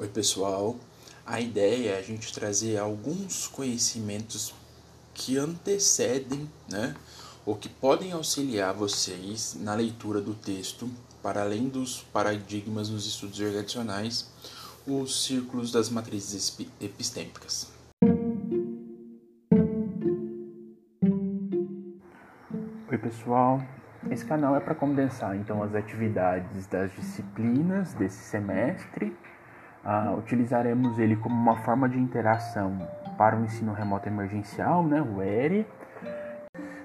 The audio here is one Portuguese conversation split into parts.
Oi, pessoal. A ideia é a gente trazer alguns conhecimentos que antecedem, né, ou que podem auxiliar vocês na leitura do texto, para além dos paradigmas nos estudos organizacionais, os círculos das matrizes epistêmicas. Oi, pessoal. Esse canal é para condensar então as atividades das disciplinas desse semestre. Ah, utilizaremos ele como uma forma de interação para o ensino remoto emergencial, né, o ERE.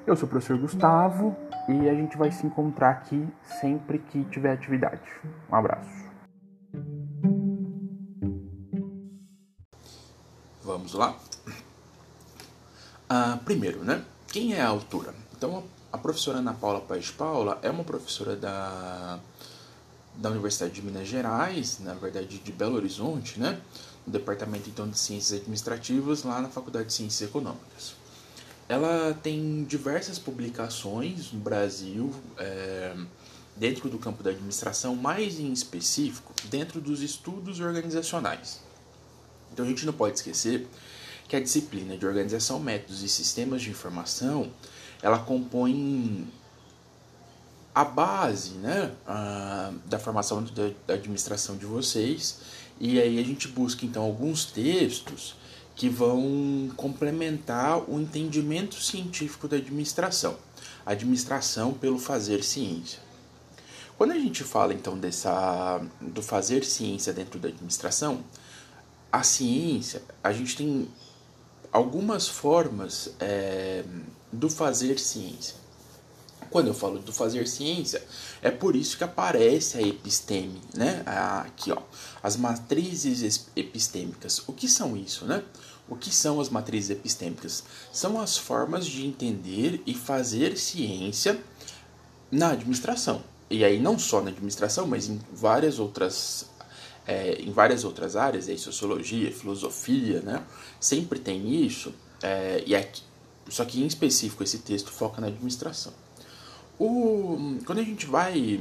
Eu sou o professor Gustavo e a gente vai se encontrar aqui sempre que tiver atividade. Um abraço. Vamos lá? Ah, primeiro, né? Quem é a autora? Então, a professora Ana Paula Paes Paula é uma professora da, da Universidade de Minas Gerais, na verdade de Belo Horizonte, né? no Departamento então, de Ciências Administrativas, lá na Faculdade de Ciências Econômicas. Ela tem diversas publicações no Brasil, é, dentro do campo da administração, mais em específico, dentro dos estudos organizacionais. Então a gente não pode esquecer que a disciplina de organização, métodos e sistemas de informação ela compõe a base né, a, da formação da, da administração de vocês. E aí a gente busca então alguns textos que vão complementar o entendimento científico da administração. Administração pelo fazer ciência. Quando a gente fala então dessa do fazer ciência dentro da administração, a ciência, a gente tem algumas formas é, do fazer ciência. Quando eu falo do fazer ciência, é por isso que aparece a episteme, né? Aqui, ó, as matrizes epistêmicas. O que são isso, né? O que são as matrizes epistêmicas? São as formas de entender e fazer ciência na administração. E aí não só na administração, mas em várias outras é, em várias outras áreas, aí, sociologia, filosofia, né? Sempre tem isso. É, e aqui, só que em específico esse texto foca na administração. O, quando a gente vai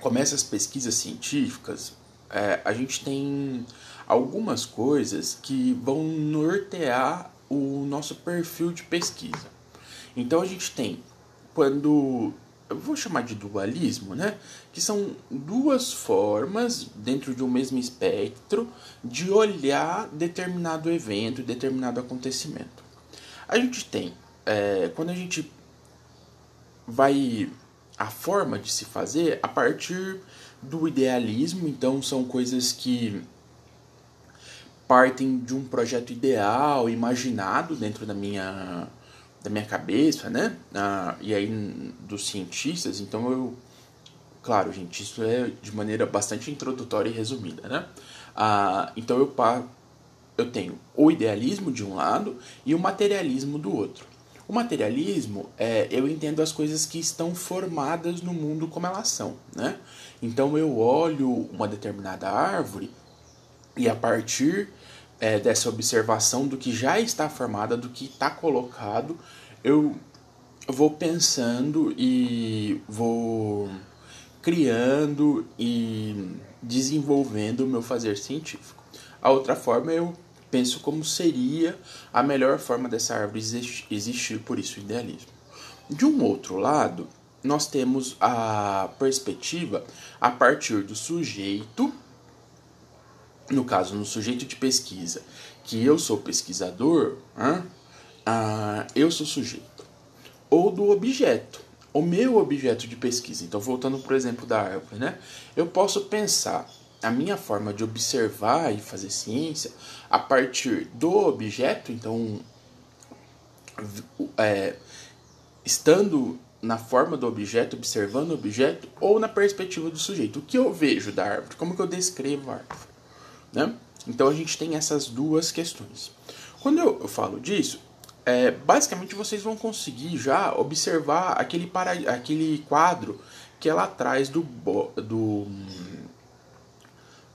começa as pesquisas científicas, é, a gente tem algumas coisas que vão nortear o nosso perfil de pesquisa. Então a gente tem quando eu vou chamar de dualismo, né? Que são duas formas dentro de um mesmo espectro de olhar determinado evento, determinado acontecimento. A gente tem, é, quando a gente vai a forma de se fazer a partir do idealismo, então são coisas que partem de um projeto ideal, imaginado dentro da minha da minha cabeça, né? Ah, e aí dos cientistas, então eu claro, gente, isso é de maneira bastante introdutória e resumida, né? Ah, então eu eu tenho o idealismo de um lado e o materialismo do outro. O materialismo é eu entendo as coisas que estão formadas no mundo como elas são, né? Então eu olho uma determinada árvore e a partir é, dessa observação do que já está formada, do que está colocado, eu vou pensando e vou criando e desenvolvendo o meu fazer científico. A outra forma eu penso como seria a melhor forma dessa árvore existir, por isso idealismo. De um outro lado, nós temos a perspectiva a partir do sujeito no caso, no sujeito de pesquisa, que eu sou pesquisador, ah, eu sou sujeito. Ou do objeto, o meu objeto de pesquisa. Então, voltando por exemplo da árvore, né? Eu posso pensar a minha forma de observar e fazer ciência a partir do objeto, então, é, estando na forma do objeto, observando o objeto, ou na perspectiva do sujeito. O que eu vejo da árvore? Como que eu descrevo a árvore? Né? Então a gente tem essas duas questões. Quando eu, eu falo disso, é, basicamente vocês vão conseguir já observar aquele, para, aquele quadro que é lá atrás do, do,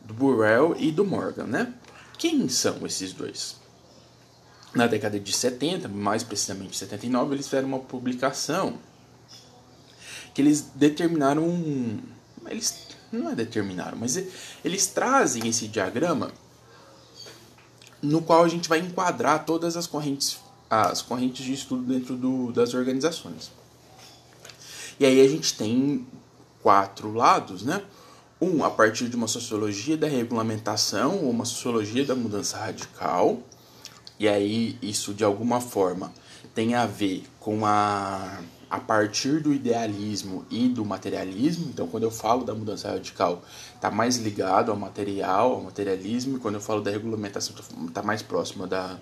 do Burrell e do Morgan. Né? Quem são esses dois? Na década de 70, mais precisamente 79, eles fizeram uma publicação que eles determinaram. Eles não é determinaram, mas eles trazem esse diagrama no qual a gente vai enquadrar todas as correntes, as correntes de estudo dentro do, das organizações. E aí a gente tem quatro lados, né? Um, a partir de uma sociologia da regulamentação ou uma sociologia da mudança radical. E aí isso de alguma forma tem a ver com a a partir do idealismo e do materialismo. Então, quando eu falo da mudança radical, está mais ligado ao material, ao materialismo, e quando eu falo da regulamentação, está mais próximo da,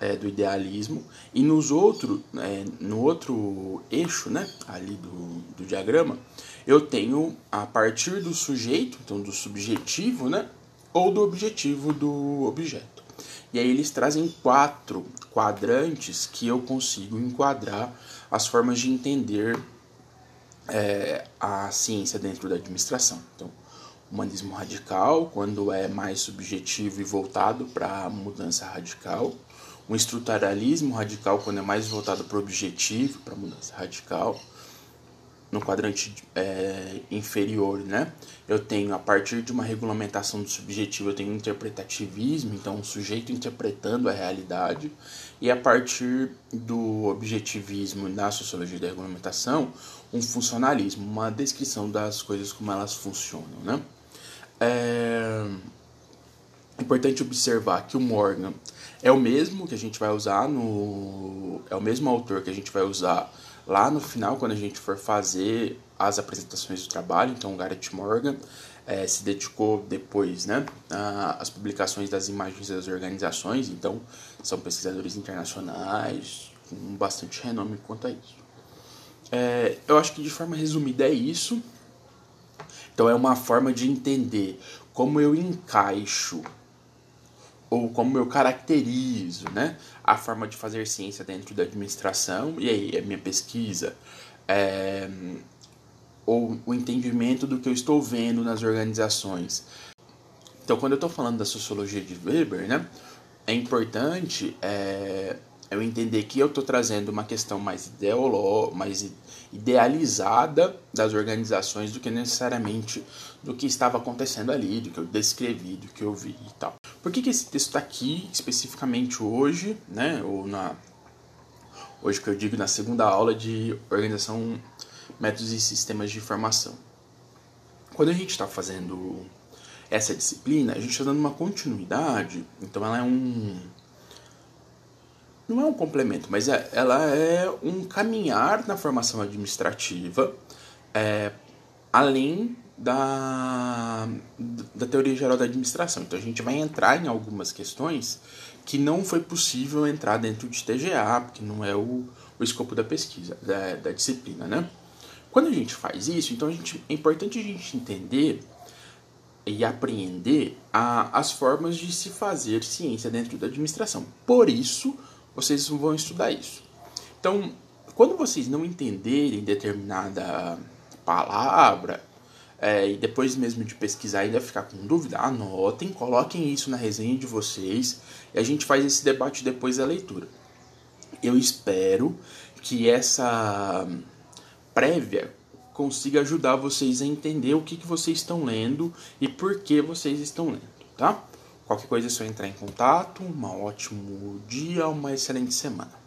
é, do idealismo. E nos outro, é, no outro eixo, né, ali do, do diagrama, eu tenho a partir do sujeito, então do subjetivo, né, ou do objetivo do objeto. E aí eles trazem quatro quadrantes que eu consigo enquadrar as formas de entender é, a ciência dentro da administração. Então, humanismo radical, quando é mais subjetivo e voltado para a mudança radical. O estruturalismo radical, quando é mais voltado para o objetivo, para mudança radical no quadrante é, inferior, né? Eu tenho, a partir de uma regulamentação do subjetivo, eu tenho um interpretativismo, então o sujeito interpretando a realidade, e a partir do objetivismo na sociologia da regulamentação, um funcionalismo, uma descrição das coisas como elas funcionam, né? É importante observar que o Morgan é o mesmo que a gente vai usar no... é o mesmo autor que a gente vai usar Lá no final, quando a gente for fazer as apresentações do trabalho, então o Garrett Morgan é, se dedicou depois né, às publicações das imagens das organizações, então são pesquisadores internacionais com bastante renome quanto a isso. É, eu acho que de forma resumida é isso. Então é uma forma de entender como eu encaixo ou como eu caracterizo né, a forma de fazer ciência dentro da administração, e aí a minha pesquisa, é, ou o entendimento do que eu estou vendo nas organizações. Então, quando eu estou falando da sociologia de Weber, né, é importante é, eu entender que eu estou trazendo uma questão mais ideoló mais idealizada das organizações do que necessariamente do que estava acontecendo ali, do que eu descrevi, do que eu vi e tal. Por que, que esse texto está aqui especificamente hoje, né? Ou na hoje que eu digo na segunda aula de organização, métodos e sistemas de informação. Quando a gente está fazendo essa disciplina, a gente está dando uma continuidade, então ela é um não é um complemento, mas é, ela é um caminhar na formação administrativa, é, além da, da teoria geral da administração. Então a gente vai entrar em algumas questões que não foi possível entrar dentro de TGA, porque não é o, o escopo da pesquisa, da, da disciplina, né? Quando a gente faz isso, então a gente, é importante a gente entender e apreender a, as formas de se fazer ciência dentro da administração. Por isso, vocês vão estudar isso. Então, quando vocês não entenderem determinada palavra, é, e depois mesmo de pesquisar ainda ficar com dúvida, anotem, coloquem isso na resenha de vocês e a gente faz esse debate depois da leitura. Eu espero que essa prévia consiga ajudar vocês a entender o que, que vocês estão lendo e por que vocês estão lendo, tá? Qualquer coisa é só entrar em contato. Um ótimo dia, uma excelente semana.